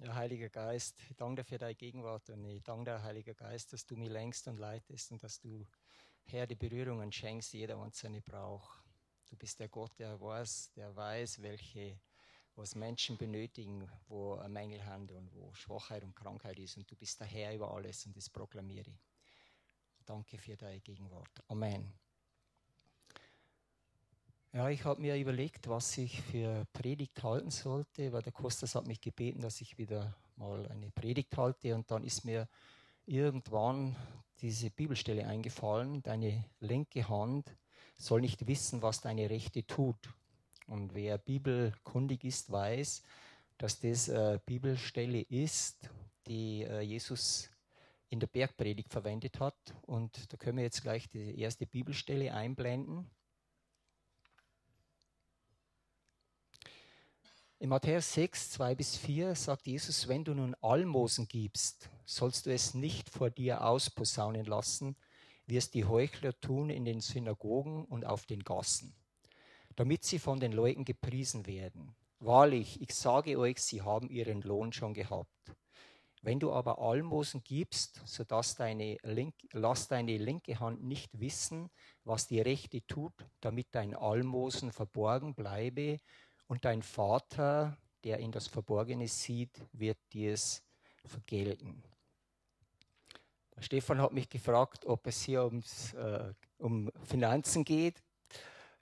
Ja, Heiliger Geist, ich danke dir für deine Gegenwart und ich danke dir, Heiliger Geist, dass du mich längst und leitest und dass du, Herr, die Berührungen schenkst, jeder einzelne braucht. Du bist der Gott, der weiß, der weiß, welche, was Menschen benötigen, wo ein Mängel haben und wo Schwachheit und Krankheit ist. Und du bist der Herr über alles und das proklamiere ich. Danke für deine Gegenwart. Amen. Ja, ich habe mir überlegt, was ich für Predigt halten sollte, weil der Kostas hat mich gebeten, dass ich wieder mal eine Predigt halte und dann ist mir irgendwann diese Bibelstelle eingefallen, deine linke Hand soll nicht wissen, was deine rechte tut. Und wer bibelkundig ist, weiß, dass das eine Bibelstelle ist, die äh, Jesus in der Bergpredigt verwendet hat. Und da können wir jetzt gleich die erste Bibelstelle einblenden. In Matthäus 6, 2 bis 4 sagt Jesus, wenn du nun Almosen gibst, sollst du es nicht vor dir ausposaunen lassen, wie es die Heuchler tun in den Synagogen und auf den Gassen, damit sie von den Leuten gepriesen werden. Wahrlich, ich sage euch, sie haben ihren Lohn schon gehabt. Wenn du aber Almosen gibst, so deine Link, lass deine linke Hand nicht wissen, was die rechte tut, damit dein Almosen verborgen bleibe und dein Vater, der in das Verborgene sieht, wird dir es vergelten. Der Stefan hat mich gefragt, ob es hier ums, äh, um Finanzen geht.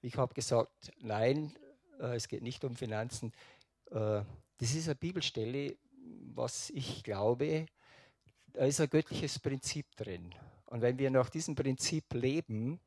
Ich habe gesagt, nein, äh, es geht nicht um Finanzen. Äh, das ist eine Bibelstelle, was ich glaube, da ist ein göttliches Prinzip drin. Und wenn wir nach diesem Prinzip leben,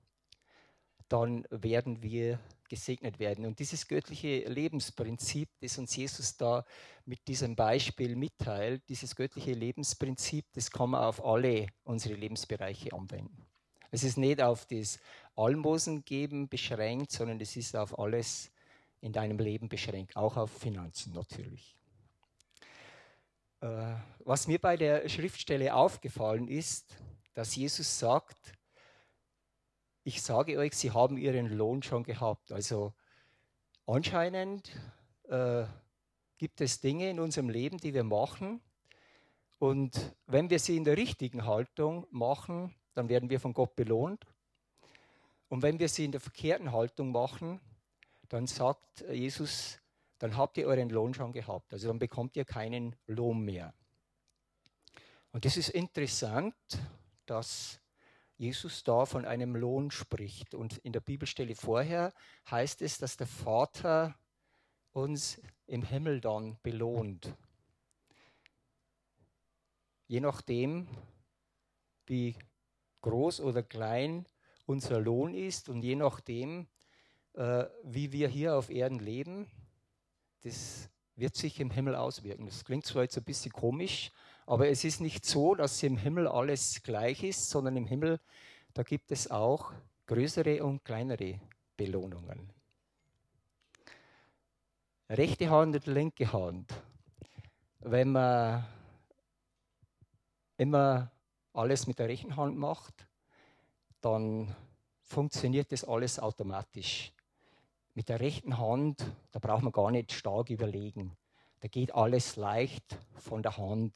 dann werden wir gesegnet werden. Und dieses göttliche Lebensprinzip, das uns Jesus da mit diesem Beispiel mitteilt, dieses göttliche Lebensprinzip, das kann man auf alle unsere Lebensbereiche anwenden. Es ist nicht auf das Almosen geben beschränkt, sondern es ist auf alles in deinem Leben beschränkt, auch auf Finanzen natürlich. Äh, was mir bei der Schriftstelle aufgefallen ist, dass Jesus sagt, ich sage euch, sie haben ihren Lohn schon gehabt. Also anscheinend äh, gibt es Dinge in unserem Leben, die wir machen. Und wenn wir sie in der richtigen Haltung machen, dann werden wir von Gott belohnt. Und wenn wir sie in der verkehrten Haltung machen, dann sagt Jesus, dann habt ihr euren Lohn schon gehabt. Also dann bekommt ihr keinen Lohn mehr. Und das ist interessant, dass Jesus da von einem Lohn spricht. Und in der Bibelstelle vorher heißt es, dass der Vater uns im Himmel dann belohnt. Je nachdem, wie groß oder klein unser Lohn ist und je nachdem, äh, wie wir hier auf Erden leben, das wird sich im Himmel auswirken. Das klingt zwar jetzt ein bisschen komisch, aber es ist nicht so, dass im Himmel alles gleich ist, sondern im Himmel, da gibt es auch größere und kleinere Belohnungen. Rechte Hand und linke Hand. Wenn man immer alles mit der rechten Hand macht, dann funktioniert das alles automatisch. Mit der rechten Hand, da braucht man gar nicht stark überlegen. Da geht alles leicht von der Hand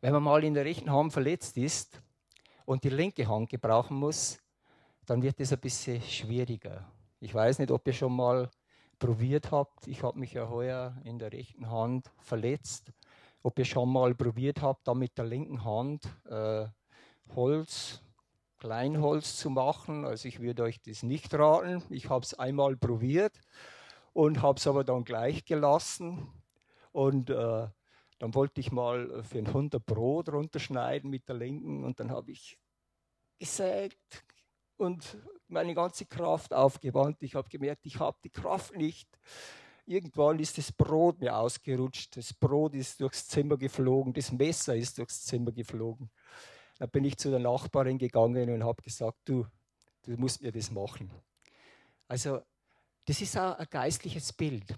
wenn man mal in der rechten Hand verletzt ist und die linke Hand gebrauchen muss, dann wird es ein bisschen schwieriger. Ich weiß nicht, ob ihr schon mal probiert habt. Ich habe mich ja heuer in der rechten Hand verletzt. Ob ihr schon mal probiert habt, da mit der linken Hand äh, Holz, Kleinholz zu machen. Also ich würde euch das nicht raten. Ich habe es einmal probiert und habe es aber dann gleich gelassen. Und äh, dann wollte ich mal äh, für ein Brot runterschneiden mit der linken und dann habe ich gesägt und meine ganze Kraft aufgewandt. Ich habe gemerkt, ich habe die Kraft nicht. Irgendwann ist das Brot mir ausgerutscht. Das Brot ist durchs Zimmer geflogen. Das Messer ist durchs Zimmer geflogen. Da bin ich zu der Nachbarin gegangen und habe gesagt, du, du musst mir das machen. Also, das ist auch ein geistliches Bild.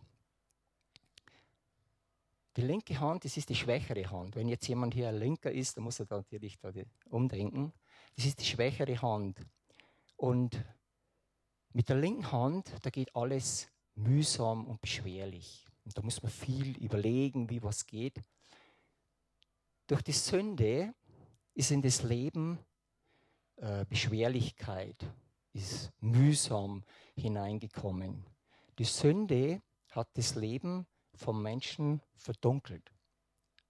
Die linke Hand, das ist die schwächere Hand. Wenn jetzt jemand hier ein Linker ist, dann muss er natürlich da umdenken. Das ist die schwächere Hand. Und mit der linken Hand, da geht alles mühsam und beschwerlich. Und da muss man viel überlegen, wie was geht. Durch die Sünde ist in das Leben äh, Beschwerlichkeit, ist mühsam hineingekommen. Die Sünde hat das Leben vom Menschen verdunkelt.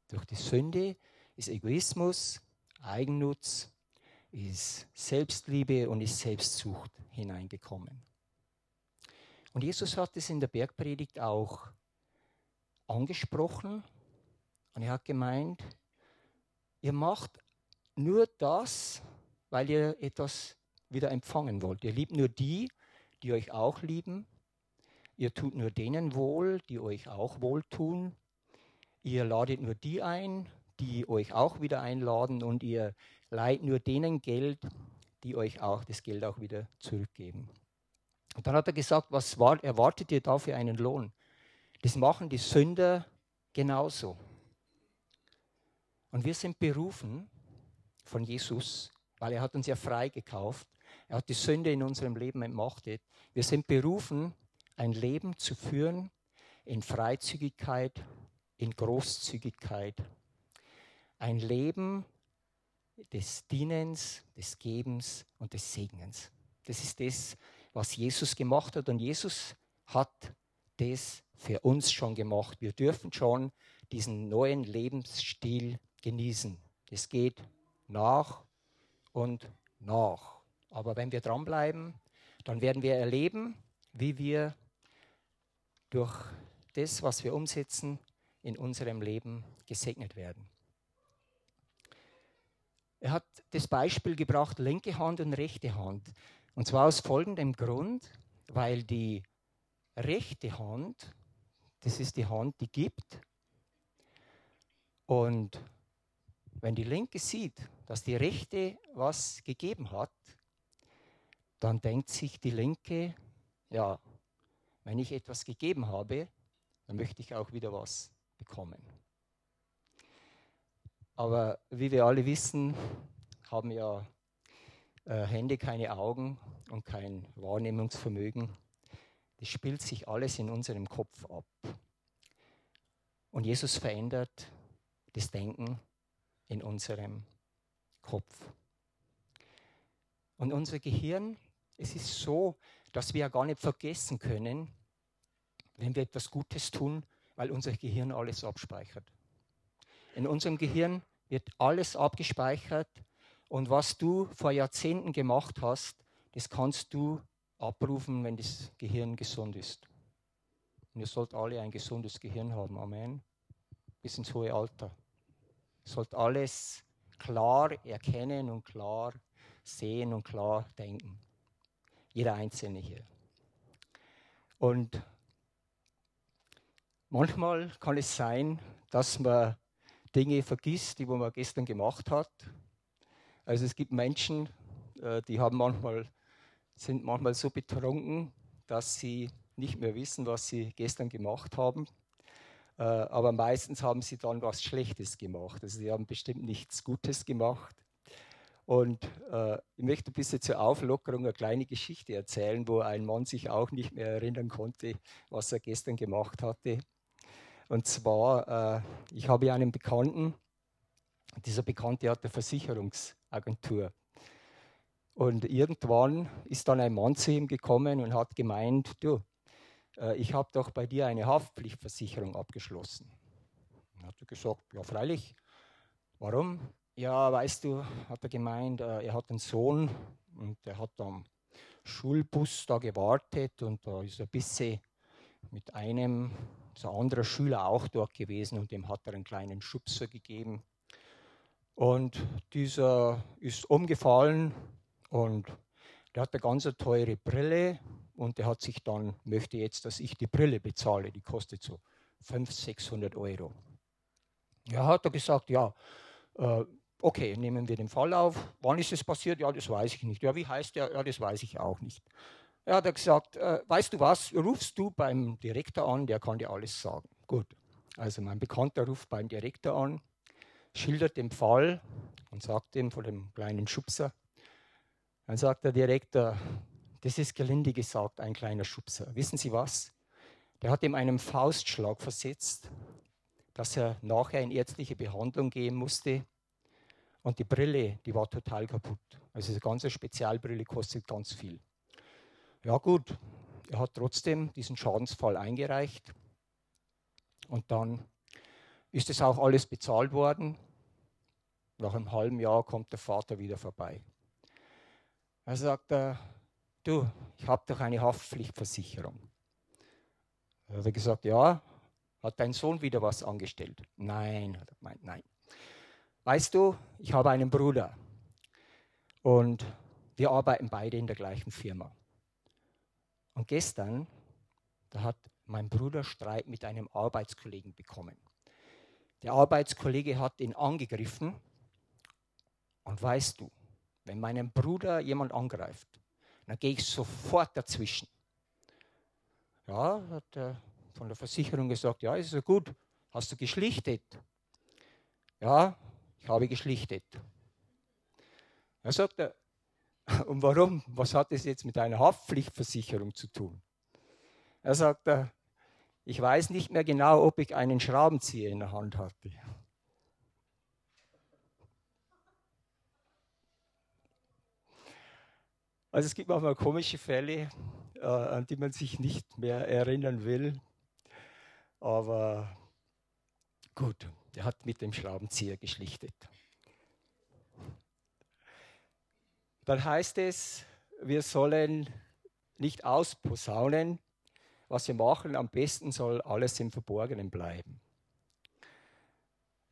Durch die Sünde ist Egoismus, Eigennutz, ist Selbstliebe und ist Selbstsucht hineingekommen. Und Jesus hat es in der Bergpredigt auch angesprochen und er hat gemeint, ihr macht nur das, weil ihr etwas wieder empfangen wollt. Ihr liebt nur die, die euch auch lieben. Ihr tut nur denen wohl, die euch auch wohltun. Ihr ladet nur die ein, die euch auch wieder einladen und ihr leiht nur denen Geld, die euch auch das Geld auch wieder zurückgeben. Und dann hat er gesagt, was erwartet ihr da für einen Lohn? Das machen die Sünder genauso. Und wir sind berufen von Jesus, weil er hat uns ja frei gekauft. Er hat die Sünde in unserem Leben entmachtet. Wir sind berufen, ein Leben zu führen in Freizügigkeit, in Großzügigkeit. Ein Leben des Dienens, des Gebens und des Segnens. Das ist das, was Jesus gemacht hat. Und Jesus hat das für uns schon gemacht. Wir dürfen schon diesen neuen Lebensstil genießen. Das geht nach und nach. Aber wenn wir dranbleiben, dann werden wir erleben, wie wir durch das, was wir umsetzen, in unserem Leben gesegnet werden. Er hat das Beispiel gebracht, linke Hand und rechte Hand. Und zwar aus folgendem Grund, weil die rechte Hand, das ist die Hand, die gibt. Und wenn die linke sieht, dass die rechte was gegeben hat, dann denkt sich die linke, ja, wenn ich etwas gegeben habe, dann möchte ich auch wieder was bekommen. Aber wie wir alle wissen, haben ja äh, Hände keine Augen und kein Wahrnehmungsvermögen. Das spielt sich alles in unserem Kopf ab. Und Jesus verändert das Denken in unserem Kopf. Und unser Gehirn, es ist so, dass wir ja gar nicht vergessen können, wenn wir etwas Gutes tun, weil unser Gehirn alles abspeichert. In unserem Gehirn wird alles abgespeichert und was du vor Jahrzehnten gemacht hast, das kannst du abrufen, wenn das Gehirn gesund ist. Und ihr sollt alle ein gesundes Gehirn haben. Amen. Bis ins hohe Alter. Ihr sollt alles klar erkennen und klar sehen und klar denken. Jeder Einzelne hier. Und manchmal kann es sein, dass man Dinge vergisst, die man gestern gemacht hat. Also es gibt Menschen, äh, die haben manchmal, sind manchmal so betrunken, dass sie nicht mehr wissen, was sie gestern gemacht haben. Äh, aber meistens haben sie dann was Schlechtes gemacht. Also sie haben bestimmt nichts Gutes gemacht. Und äh, ich möchte ein bisschen zur Auflockerung eine kleine Geschichte erzählen, wo ein Mann sich auch nicht mehr erinnern konnte, was er gestern gemacht hatte. Und zwar, äh, ich habe einen Bekannten, dieser Bekannte hat eine Versicherungsagentur. Und irgendwann ist dann ein Mann zu ihm gekommen und hat gemeint, du, äh, ich habe doch bei dir eine Haftpflichtversicherung abgeschlossen. Dann hat er gesagt, ja freilich. Warum? Ja, weißt du, hat er gemeint, äh, er hat einen Sohn und der hat am Schulbus da gewartet und da ist er ein bisschen mit einem so ein anderer Schüler auch dort gewesen und dem hat er einen kleinen Schubser gegeben. Und dieser ist umgefallen und der hat eine ganz teure Brille und der hat sich dann, möchte jetzt, dass ich die Brille bezahle, die kostet so 500, 600 Euro. Ja, hat er gesagt, ja, äh, okay, nehmen wir den Fall auf. Wann ist es passiert? Ja, das weiß ich nicht. Ja, wie heißt der? Ja, das weiß ich auch nicht. Er hat gesagt, äh, weißt du was, rufst du beim Direktor an, der kann dir alles sagen. Gut, also mein Bekannter ruft beim Direktor an, schildert den Fall und sagt ihm von dem kleinen Schubser. Dann sagt der Direktor, das ist gelinde gesagt ein kleiner Schubser. Wissen Sie was? Der hat ihm einen Faustschlag versetzt, dass er nachher in ärztliche Behandlung gehen musste. Und die Brille, die war total kaputt. Also eine ganze Spezialbrille kostet ganz viel. Ja gut, er hat trotzdem diesen Schadensfall eingereicht. Und dann ist es auch alles bezahlt worden. Nach einem halben Jahr kommt der Vater wieder vorbei. Er sagt, er, du, ich habe doch eine Haftpflichtversicherung. Da hat er gesagt, ja, hat dein Sohn wieder was angestellt? Nein, hat er gemeint, nein. Weißt du, ich habe einen Bruder und wir arbeiten beide in der gleichen Firma. Und gestern, da hat mein Bruder Streit mit einem Arbeitskollegen bekommen. Der Arbeitskollege hat ihn angegriffen und weißt du, wenn meinen Bruder jemand angreift, dann gehe ich sofort dazwischen. Ja, hat er von der Versicherung gesagt, ja, ist ja gut. Hast du geschlichtet? Ja, ich habe geschlichtet. Er sagt und warum? Was hat das jetzt mit einer Haftpflichtversicherung zu tun? Er sagt, ich weiß nicht mehr genau, ob ich einen Schraubenzieher in der Hand hatte. Also es gibt manchmal komische Fälle, äh, an die man sich nicht mehr erinnern will. Aber gut, der hat mit dem Schraubenzieher geschlichtet. Dann heißt es, wir sollen nicht ausposaunen, was wir machen. Am besten soll alles im Verborgenen bleiben.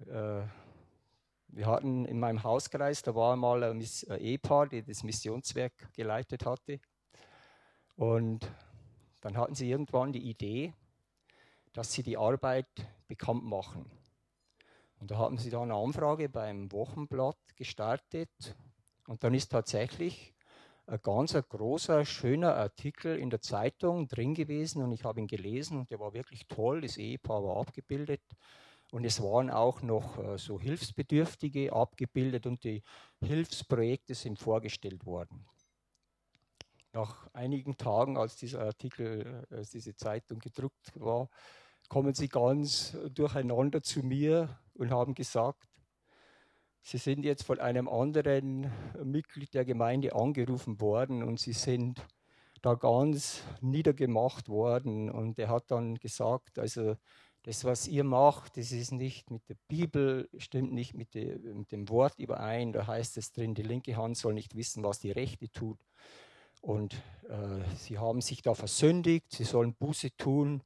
Äh, wir hatten in meinem Hauskreis, da war mal ein, Ehepaar, die das Missionswerk geleitet hatte. Und dann hatten sie irgendwann die Idee, dass sie die Arbeit bekannt machen. Und da haben sie dann eine Anfrage beim Wochenblatt gestartet. Und dann ist tatsächlich ein ganz großer, schöner Artikel in der Zeitung drin gewesen. Und ich habe ihn gelesen und der war wirklich toll. Das Ehepaar war abgebildet. Und es waren auch noch äh, so Hilfsbedürftige abgebildet und die Hilfsprojekte sind vorgestellt worden. Nach einigen Tagen, als dieser Artikel, äh, als diese Zeitung gedruckt war, kommen sie ganz durcheinander zu mir und haben gesagt, sie sind jetzt von einem anderen Mitglied der Gemeinde angerufen worden und sie sind da ganz niedergemacht worden. Und er hat dann gesagt, also das, was ihr macht, das ist nicht mit der Bibel, stimmt nicht mit, de, mit dem Wort überein. Da heißt es drin, die linke Hand soll nicht wissen, was die rechte tut. Und äh, sie haben sich da versündigt, sie sollen Buße tun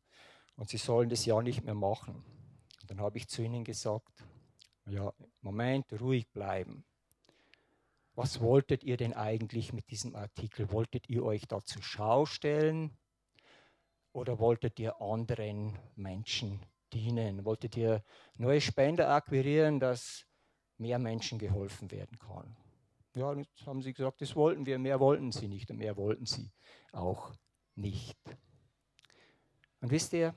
und sie sollen das ja nicht mehr machen. Und dann habe ich zu ihnen gesagt, ja, Moment, ruhig bleiben. Was wolltet ihr denn eigentlich mit diesem Artikel? Wolltet ihr euch da zur Schau stellen? Oder wolltet ihr anderen Menschen dienen? Wolltet ihr neue Spender akquirieren, dass mehr Menschen geholfen werden kann? Ja, jetzt haben sie gesagt, das wollten wir, mehr wollten sie nicht und mehr wollten sie auch nicht. Und wisst ihr,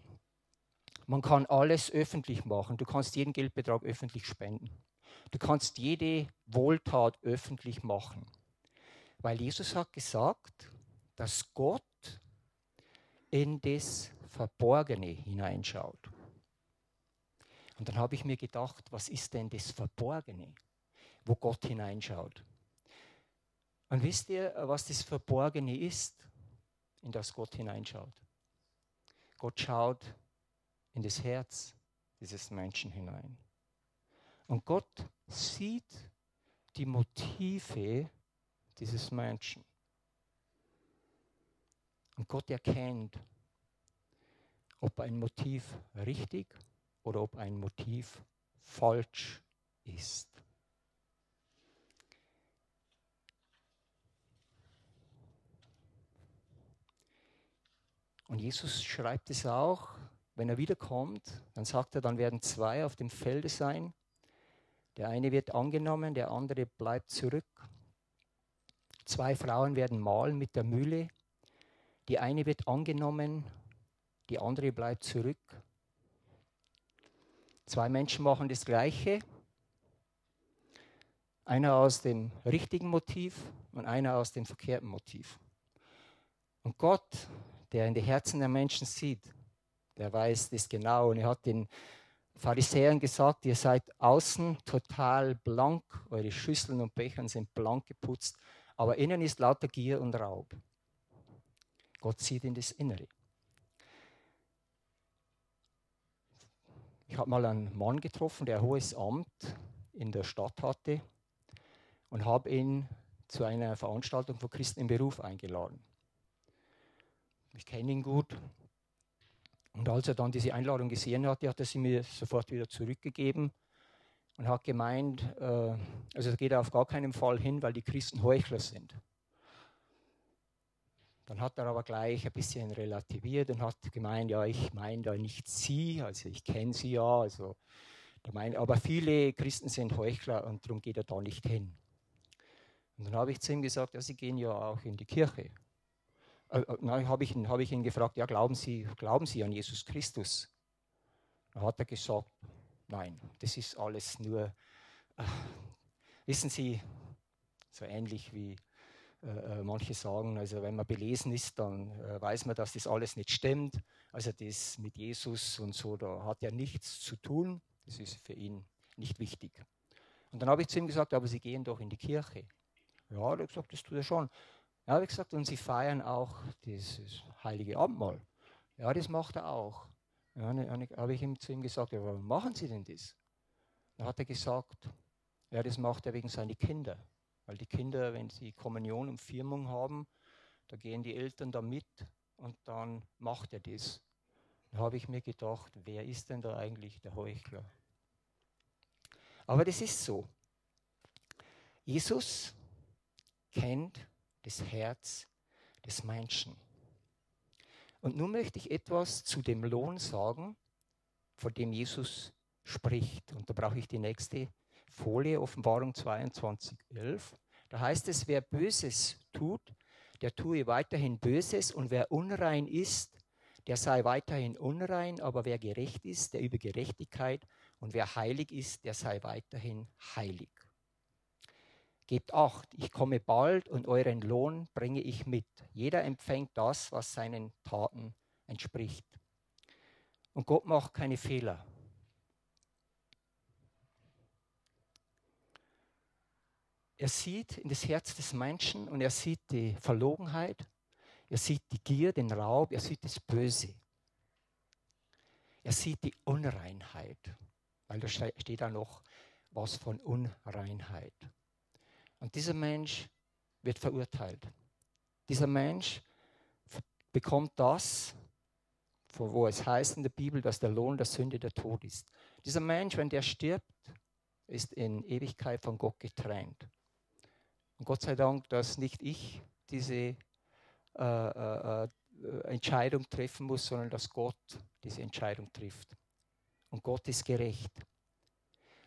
man kann alles öffentlich machen. Du kannst jeden Geldbetrag öffentlich spenden. Du kannst jede Wohltat öffentlich machen. Weil Jesus hat gesagt, dass Gott in das Verborgene hineinschaut. Und dann habe ich mir gedacht, was ist denn das Verborgene, wo Gott hineinschaut? Und wisst ihr, was das Verborgene ist, in das Gott hineinschaut? Gott schaut in das Herz dieses Menschen hinein. Und Gott sieht die Motive dieses Menschen. Und Gott erkennt, ob ein Motiv richtig oder ob ein Motiv falsch ist. Und Jesus schreibt es auch, wenn er wiederkommt, dann sagt er, dann werden zwei auf dem Felde sein. Der eine wird angenommen, der andere bleibt zurück. Zwei Frauen werden malen mit der Mühle. Die eine wird angenommen, die andere bleibt zurück. Zwei Menschen machen das Gleiche. Einer aus dem richtigen Motiv und einer aus dem verkehrten Motiv. Und Gott, der in die Herzen der Menschen sieht, der weiß das genau. Und er hat den Pharisäern gesagt, ihr seid außen total blank, eure Schüsseln und Becher sind blank geputzt, aber innen ist lauter Gier und Raub. Gott sieht in das Innere. Ich habe mal einen Mann getroffen, der ein hohes Amt in der Stadt hatte und habe ihn zu einer Veranstaltung von Christen im Beruf eingeladen. Ich kenne ihn gut. Und als er dann diese Einladung gesehen hatte, hat er sie mir sofort wieder zurückgegeben und hat gemeint, äh, also geht er auf gar keinen Fall hin, weil die Christen Heuchler sind. Dann hat er aber gleich ein bisschen relativiert und hat gemeint, ja, ich meine da nicht Sie, also ich kenne Sie ja, also mein, aber viele Christen sind Heuchler und darum geht er da nicht hin. Und dann habe ich zu ihm gesagt, ja, Sie gehen ja auch in die Kirche. Äh, äh habe ich, hab ich ihn gefragt, ja, glauben Sie, glauben Sie an Jesus Christus? Dann hat er gesagt, nein, das ist alles nur, äh, wissen Sie, so ähnlich wie äh, äh, manche sagen, also wenn man belesen ist, dann äh, weiß man, dass das alles nicht stimmt. Also das mit Jesus und so, da hat er nichts zu tun. Das ist für ihn nicht wichtig. Und dann habe ich zu ihm gesagt, aber Sie gehen doch in die Kirche. Ja, er hat gesagt, das tut er schon. Ja, ich gesagt, und Sie feiern auch dieses heilige Abendmahl. Ja, das macht er auch. Ja, dann habe ich ihm zu ihm gesagt, ja, warum machen Sie denn das? Dann hat er gesagt, ja, das macht er wegen seiner Kinder. Weil die Kinder, wenn sie Kommunion und Firmung haben, da gehen die Eltern da mit und dann macht er das. Da habe ich mir gedacht, wer ist denn da eigentlich der Heuchler? Aber das ist so. Jesus kennt das Herz des Menschen. Und nun möchte ich etwas zu dem Lohn sagen, von dem Jesus spricht. Und da brauche ich die nächste Folie, Offenbarung 22, 11. Da heißt es, wer Böses tut, der tue weiterhin Böses und wer unrein ist, der sei weiterhin unrein, aber wer gerecht ist, der über Gerechtigkeit und wer heilig ist, der sei weiterhin heilig. Gebt acht, ich komme bald und euren Lohn bringe ich mit. Jeder empfängt das, was seinen Taten entspricht. Und Gott macht keine Fehler. Er sieht in das Herz des Menschen und er sieht die Verlogenheit, er sieht die Gier, den Raub, er sieht das Böse. Er sieht die Unreinheit, weil da steht da noch was von Unreinheit. Und dieser Mensch wird verurteilt. Dieser Mensch bekommt das, wo es heißt in der Bibel, dass der Lohn der Sünde der Tod ist. Dieser Mensch, wenn der stirbt, ist in Ewigkeit von Gott getrennt. Und Gott sei Dank, dass nicht ich diese äh, äh, äh, Entscheidung treffen muss, sondern dass Gott diese Entscheidung trifft. Und Gott ist gerecht.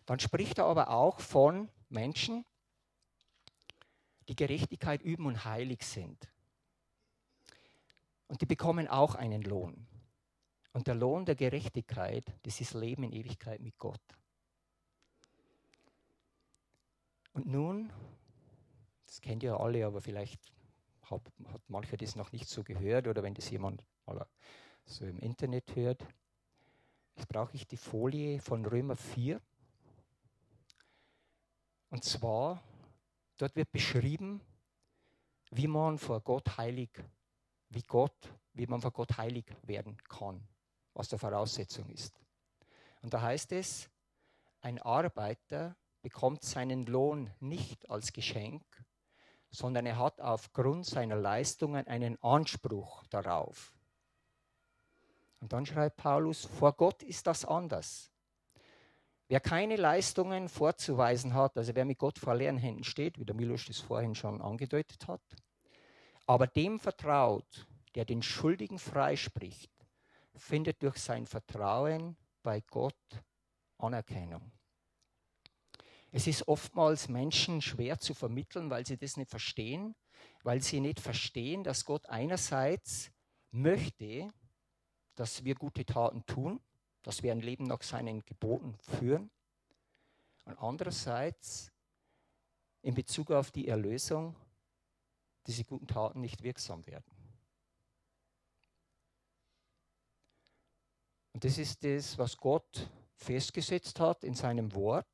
Dann spricht er aber auch von Menschen, die Gerechtigkeit üben und heilig sind. Und die bekommen auch einen Lohn. Und der Lohn der Gerechtigkeit, das ist Leben in Ewigkeit mit Gott. Und nun das kennt ihr alle, aber vielleicht hat, hat mancher das noch nicht so gehört oder wenn das jemand so im Internet hört. Jetzt brauche ich die Folie von Römer 4. Und zwar, dort wird beschrieben, wie man vor Gott heilig, wie Gott, wie man vor Gott heilig werden kann, was der Voraussetzung ist. Und da heißt es, ein Arbeiter bekommt seinen Lohn nicht als Geschenk, sondern er hat aufgrund seiner Leistungen einen Anspruch darauf. Und dann schreibt Paulus, vor Gott ist das anders. Wer keine Leistungen vorzuweisen hat, also wer mit Gott vor leeren Händen steht, wie der Milos das vorhin schon angedeutet hat, aber dem vertraut, der den Schuldigen freispricht, findet durch sein Vertrauen bei Gott Anerkennung. Es ist oftmals Menschen schwer zu vermitteln, weil sie das nicht verstehen, weil sie nicht verstehen, dass Gott einerseits möchte, dass wir gute Taten tun, dass wir ein Leben nach seinen Geboten führen, und andererseits in Bezug auf die Erlösung, diese guten Taten nicht wirksam werden. Und das ist das, was Gott festgesetzt hat in seinem Wort,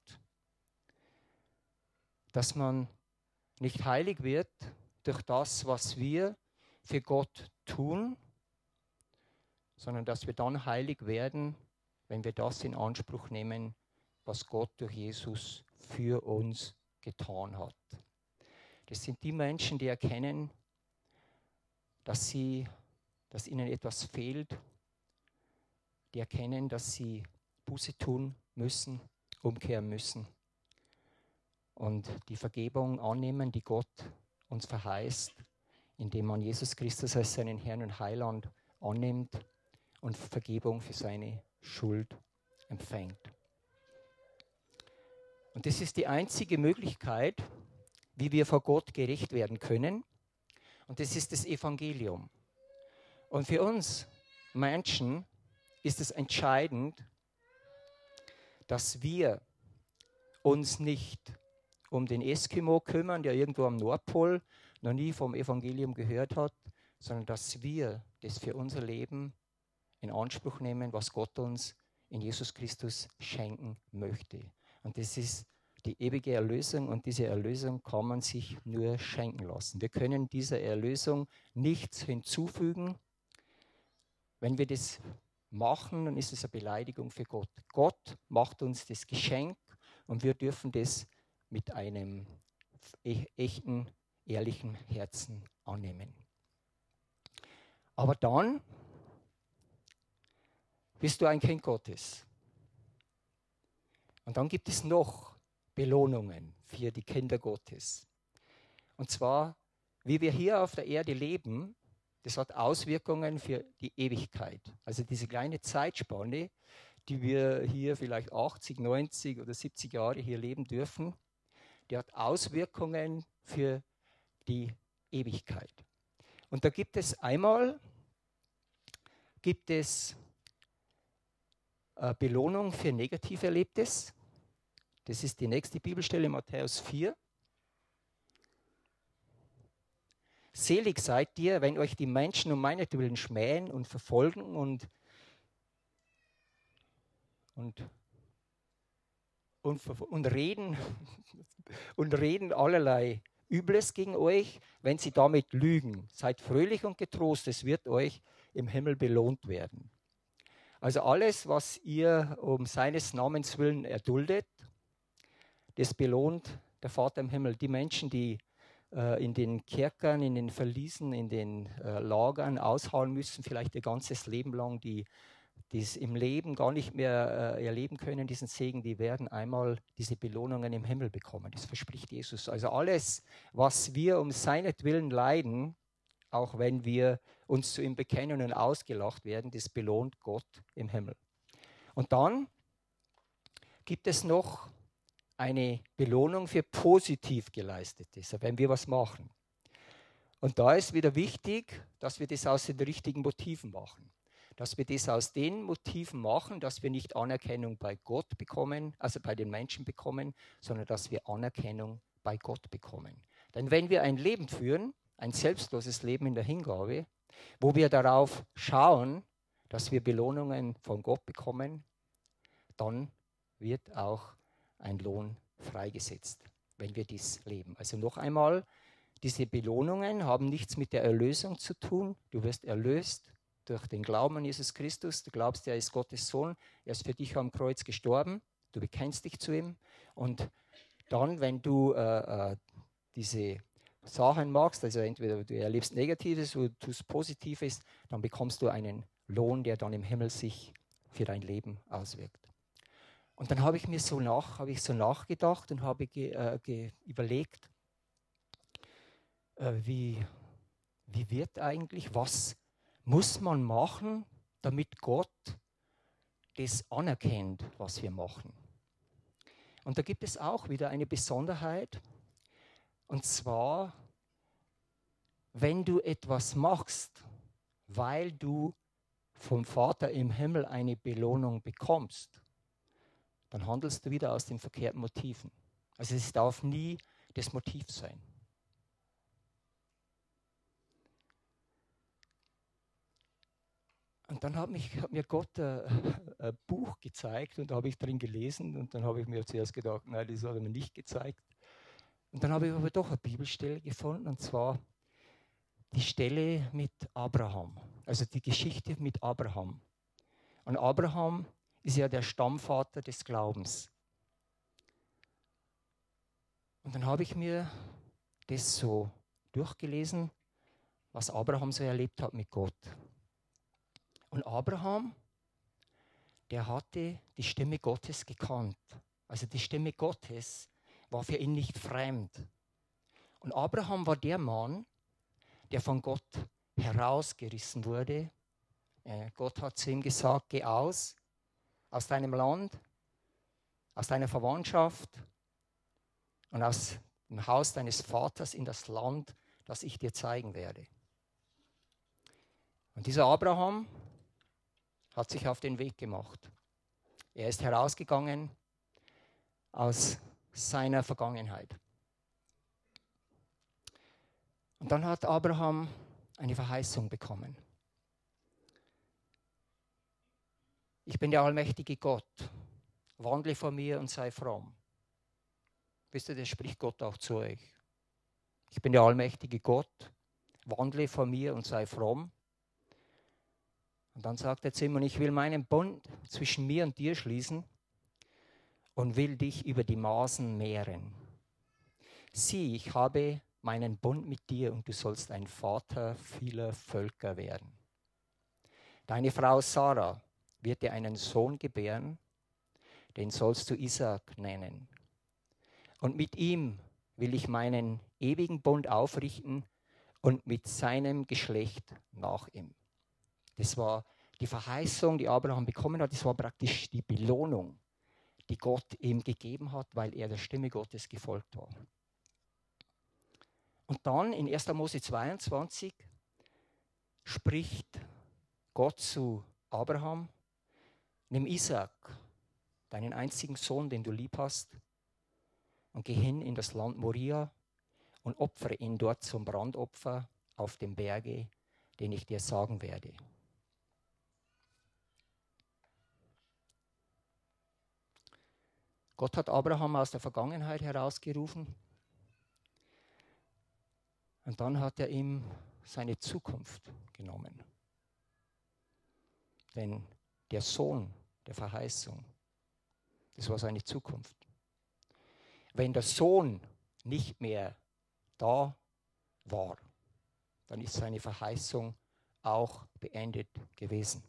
dass man nicht heilig wird durch das, was wir für Gott tun, sondern dass wir dann heilig werden, wenn wir das in Anspruch nehmen, was Gott durch Jesus für uns getan hat. Das sind die Menschen, die erkennen, dass, sie, dass ihnen etwas fehlt, die erkennen, dass sie Buße tun müssen, umkehren müssen und die Vergebung annehmen, die Gott uns verheißt, indem man Jesus Christus als seinen Herrn und Heiland annimmt und Vergebung für seine Schuld empfängt. Und das ist die einzige Möglichkeit, wie wir vor Gott gerecht werden können. Und das ist das Evangelium. Und für uns Menschen ist es entscheidend, dass wir uns nicht um den Eskimo kümmern, der irgendwo am Nordpol noch nie vom Evangelium gehört hat, sondern dass wir das für unser Leben in Anspruch nehmen, was Gott uns in Jesus Christus schenken möchte. Und das ist die ewige Erlösung und diese Erlösung kann man sich nur schenken lassen. Wir können dieser Erlösung nichts hinzufügen. Wenn wir das machen, dann ist es eine Beleidigung für Gott. Gott macht uns das Geschenk und wir dürfen das mit einem echten, ehrlichen Herzen annehmen. Aber dann bist du ein Kind Gottes. Und dann gibt es noch Belohnungen für die Kinder Gottes. Und zwar, wie wir hier auf der Erde leben, das hat Auswirkungen für die Ewigkeit. Also diese kleine Zeitspanne, die wir hier vielleicht 80, 90 oder 70 Jahre hier leben dürfen, die hat Auswirkungen für die Ewigkeit. Und da gibt es einmal gibt es äh, Belohnung für negativ Erlebtes. Das ist die nächste Bibelstelle, Matthäus 4. Selig seid ihr, wenn euch die Menschen um meinetwillen schmähen und verfolgen und, und, und, und, reden, und reden allerlei Übles gegen euch, wenn sie damit lügen. Seid fröhlich und getrost, es wird euch im Himmel belohnt werden. Also alles, was ihr um seines Namens willen erduldet, das belohnt der Vater im Himmel. Die Menschen, die äh, in den Kerkern, in den Verliesen, in den äh, Lagern aushauen müssen, vielleicht ihr ganzes Leben lang, die es im Leben gar nicht mehr äh, erleben können, diesen Segen, die werden einmal diese Belohnungen im Himmel bekommen. Das verspricht Jesus. Also alles, was wir um seinetwillen leiden, auch wenn wir uns zu ihm bekennen und ausgelacht werden, das belohnt Gott im Himmel. Und dann gibt es noch eine Belohnung für positiv geleistetes, wenn wir was machen. Und da ist wieder wichtig, dass wir das aus den richtigen Motiven machen. Dass wir das aus den Motiven machen, dass wir nicht Anerkennung bei Gott bekommen, also bei den Menschen bekommen, sondern dass wir Anerkennung bei Gott bekommen. Denn wenn wir ein Leben führen, ein selbstloses Leben in der Hingabe, wo wir darauf schauen, dass wir Belohnungen von Gott bekommen, dann wird auch ein Lohn freigesetzt, wenn wir dies leben. Also noch einmal, diese Belohnungen haben nichts mit der Erlösung zu tun. Du wirst erlöst durch den Glauben an Jesus Christus. Du glaubst, er ist Gottes Sohn. Er ist für dich am Kreuz gestorben. Du bekennst dich zu ihm. Und dann, wenn du äh, äh, diese Sachen magst, also entweder du erlebst Negatives oder du tust Positives, dann bekommst du einen Lohn, der dann im Himmel sich für dein Leben auswirkt. Und dann habe ich mir so nach, habe ich so nachgedacht und habe ge, äh, ge, überlegt, äh, wie, wie wird eigentlich, was muss man machen, damit Gott das anerkennt, was wir machen. Und da gibt es auch wieder eine Besonderheit, und zwar, wenn du etwas machst, weil du vom Vater im Himmel eine Belohnung bekommst, dann handelst du wieder aus den verkehrten Motiven. Also es darf nie das Motiv sein. Und dann hat, mich, hat mir Gott äh, ein Buch gezeigt und da habe ich drin gelesen und dann habe ich mir zuerst gedacht, nein, das hat er mir nicht gezeigt. Und dann habe ich aber doch eine Bibelstelle gefunden und zwar die Stelle mit Abraham, also die Geschichte mit Abraham. Und Abraham ist ja der Stammvater des Glaubens. Und dann habe ich mir das so durchgelesen, was Abraham so erlebt hat mit Gott. Und Abraham, der hatte die Stimme Gottes gekannt. Also die Stimme Gottes war für ihn nicht fremd. Und Abraham war der Mann, der von Gott herausgerissen wurde. Äh, Gott hat zu ihm gesagt, geh aus, aus deinem Land, aus deiner Verwandtschaft und aus dem Haus deines Vaters in das Land, das ich dir zeigen werde. Und dieser Abraham hat sich auf den Weg gemacht. Er ist herausgegangen aus seiner Vergangenheit. Und dann hat Abraham eine Verheißung bekommen. Ich bin der allmächtige Gott. Wandle vor mir und sei fromm. Wisst ihr, das spricht Gott auch zu euch. Ich bin der allmächtige Gott. Wandle vor mir und sei fromm. Und dann sagt er zu ihm, und ich will meinen Bund zwischen mir und dir schließen und will dich über die Maßen mehren. Sieh, ich habe meinen Bund mit dir und du sollst ein Vater vieler Völker werden. Deine Frau Sarah wird dir einen Sohn gebären, den sollst du Isaac nennen. Und mit ihm will ich meinen ewigen Bund aufrichten und mit seinem Geschlecht nach ihm. Das war die Verheißung, die Abraham bekommen hat. Das war praktisch die Belohnung, die Gott ihm gegeben hat, weil er der Stimme Gottes gefolgt war. Und dann in 1. Mose 22 spricht Gott zu Abraham, nimm Isaac, deinen einzigen Sohn, den du lieb hast, und geh hin in das Land Moria und opfere ihn dort zum Brandopfer auf dem Berge, den ich dir sagen werde. Gott hat Abraham aus der Vergangenheit herausgerufen und dann hat er ihm seine Zukunft genommen. Denn der Sohn der Verheißung, das war seine Zukunft. Wenn der Sohn nicht mehr da war, dann ist seine Verheißung auch beendet gewesen.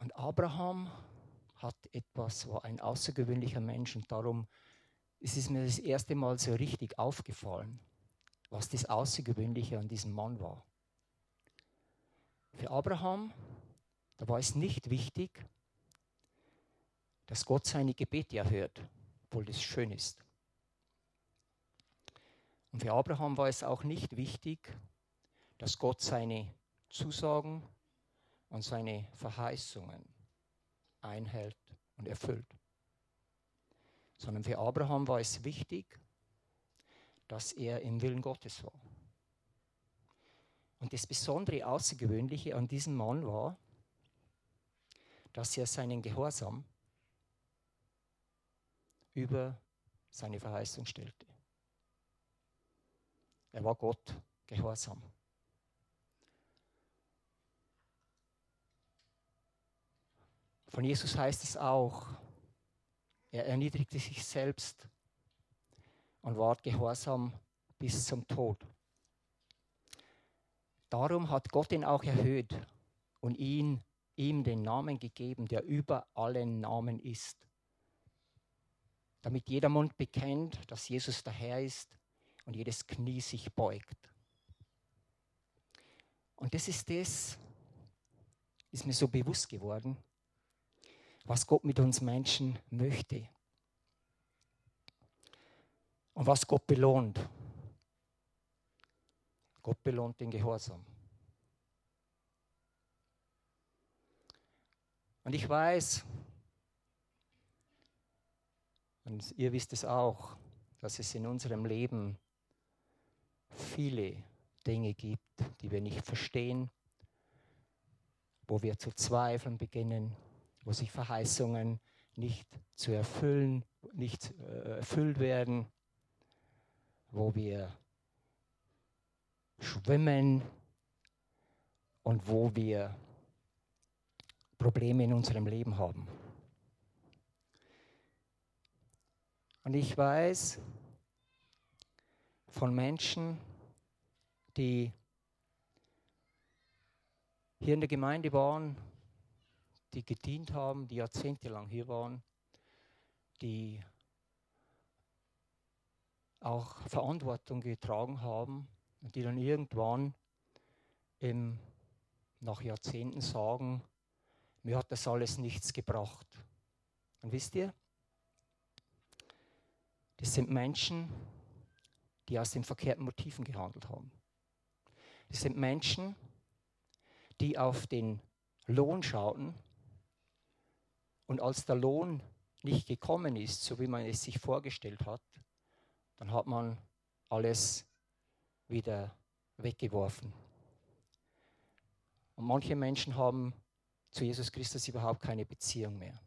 Und Abraham hat etwas, war ein außergewöhnlicher Mensch und darum ist es mir das erste Mal so richtig aufgefallen, was das Außergewöhnliche an diesem Mann war. Für Abraham, da war es nicht wichtig, dass Gott seine Gebete erhört, obwohl das schön ist. Und für Abraham war es auch nicht wichtig, dass Gott seine Zusagen und seine Verheißungen einhält und erfüllt. Sondern für Abraham war es wichtig, dass er im Willen Gottes war. Und das besondere Außergewöhnliche an diesem Mann war, dass er seinen Gehorsam über seine Verheißung stellte. Er war Gott gehorsam. Von Jesus heißt es auch, er erniedrigte sich selbst und ward gehorsam bis zum Tod. Darum hat Gott ihn auch erhöht und ihn, ihm den Namen gegeben, der über allen Namen ist. Damit jeder Mund bekennt, dass Jesus der Herr ist und jedes Knie sich beugt. Und das ist das, ist mir so bewusst geworden, was Gott mit uns Menschen möchte. Und was Gott belohnt. Gott belohnt den Gehorsam. Und ich weiß, und ihr wisst es auch, dass es in unserem Leben viele Dinge gibt, die wir nicht verstehen, wo wir zu zweifeln beginnen, wo sich Verheißungen nicht zu erfüllen, nicht äh, erfüllt werden, wo wir schwimmen und wo wir Probleme in unserem Leben haben. Und ich weiß von Menschen, die hier in der Gemeinde waren, die gedient haben, die jahrzehntelang hier waren, die auch Verantwortung getragen haben und die dann irgendwann im, nach Jahrzehnten sagen, mir hat das alles nichts gebracht. Und wisst ihr, das sind Menschen, die aus den verkehrten Motiven gehandelt haben. Das sind Menschen, die auf den Lohn schauten und als der Lohn nicht gekommen ist, so wie man es sich vorgestellt hat, dann hat man alles wieder weggeworfen. Und manche Menschen haben zu Jesus Christus überhaupt keine Beziehung mehr.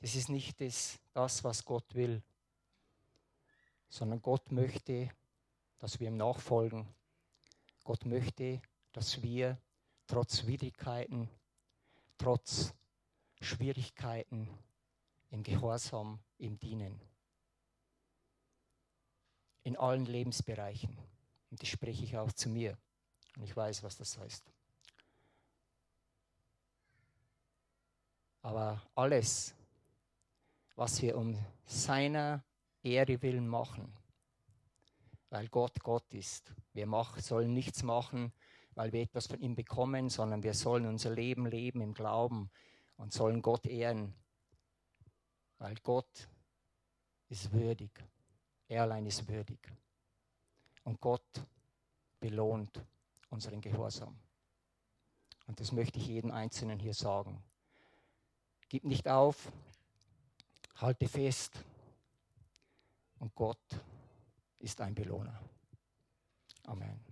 Das ist nicht das, das, was Gott will, sondern Gott möchte, dass wir ihm nachfolgen. Gott möchte, dass wir trotz Widrigkeiten, trotz Schwierigkeiten im Gehorsam ihm dienen. In allen Lebensbereichen. Und das spreche ich auch zu mir. Und ich weiß, was das heißt. Aber alles, was wir um seiner Ehre willen machen, weil Gott Gott ist. Wir mach, sollen nichts machen, weil wir etwas von ihm bekommen, sondern wir sollen unser Leben leben im Glauben und sollen Gott ehren, weil Gott ist würdig. Er allein ist würdig. Und Gott belohnt unseren Gehorsam. Und das möchte ich jedem Einzelnen hier sagen. Gib nicht auf, halte fest. Und Gott ist ein Belohner. Amen.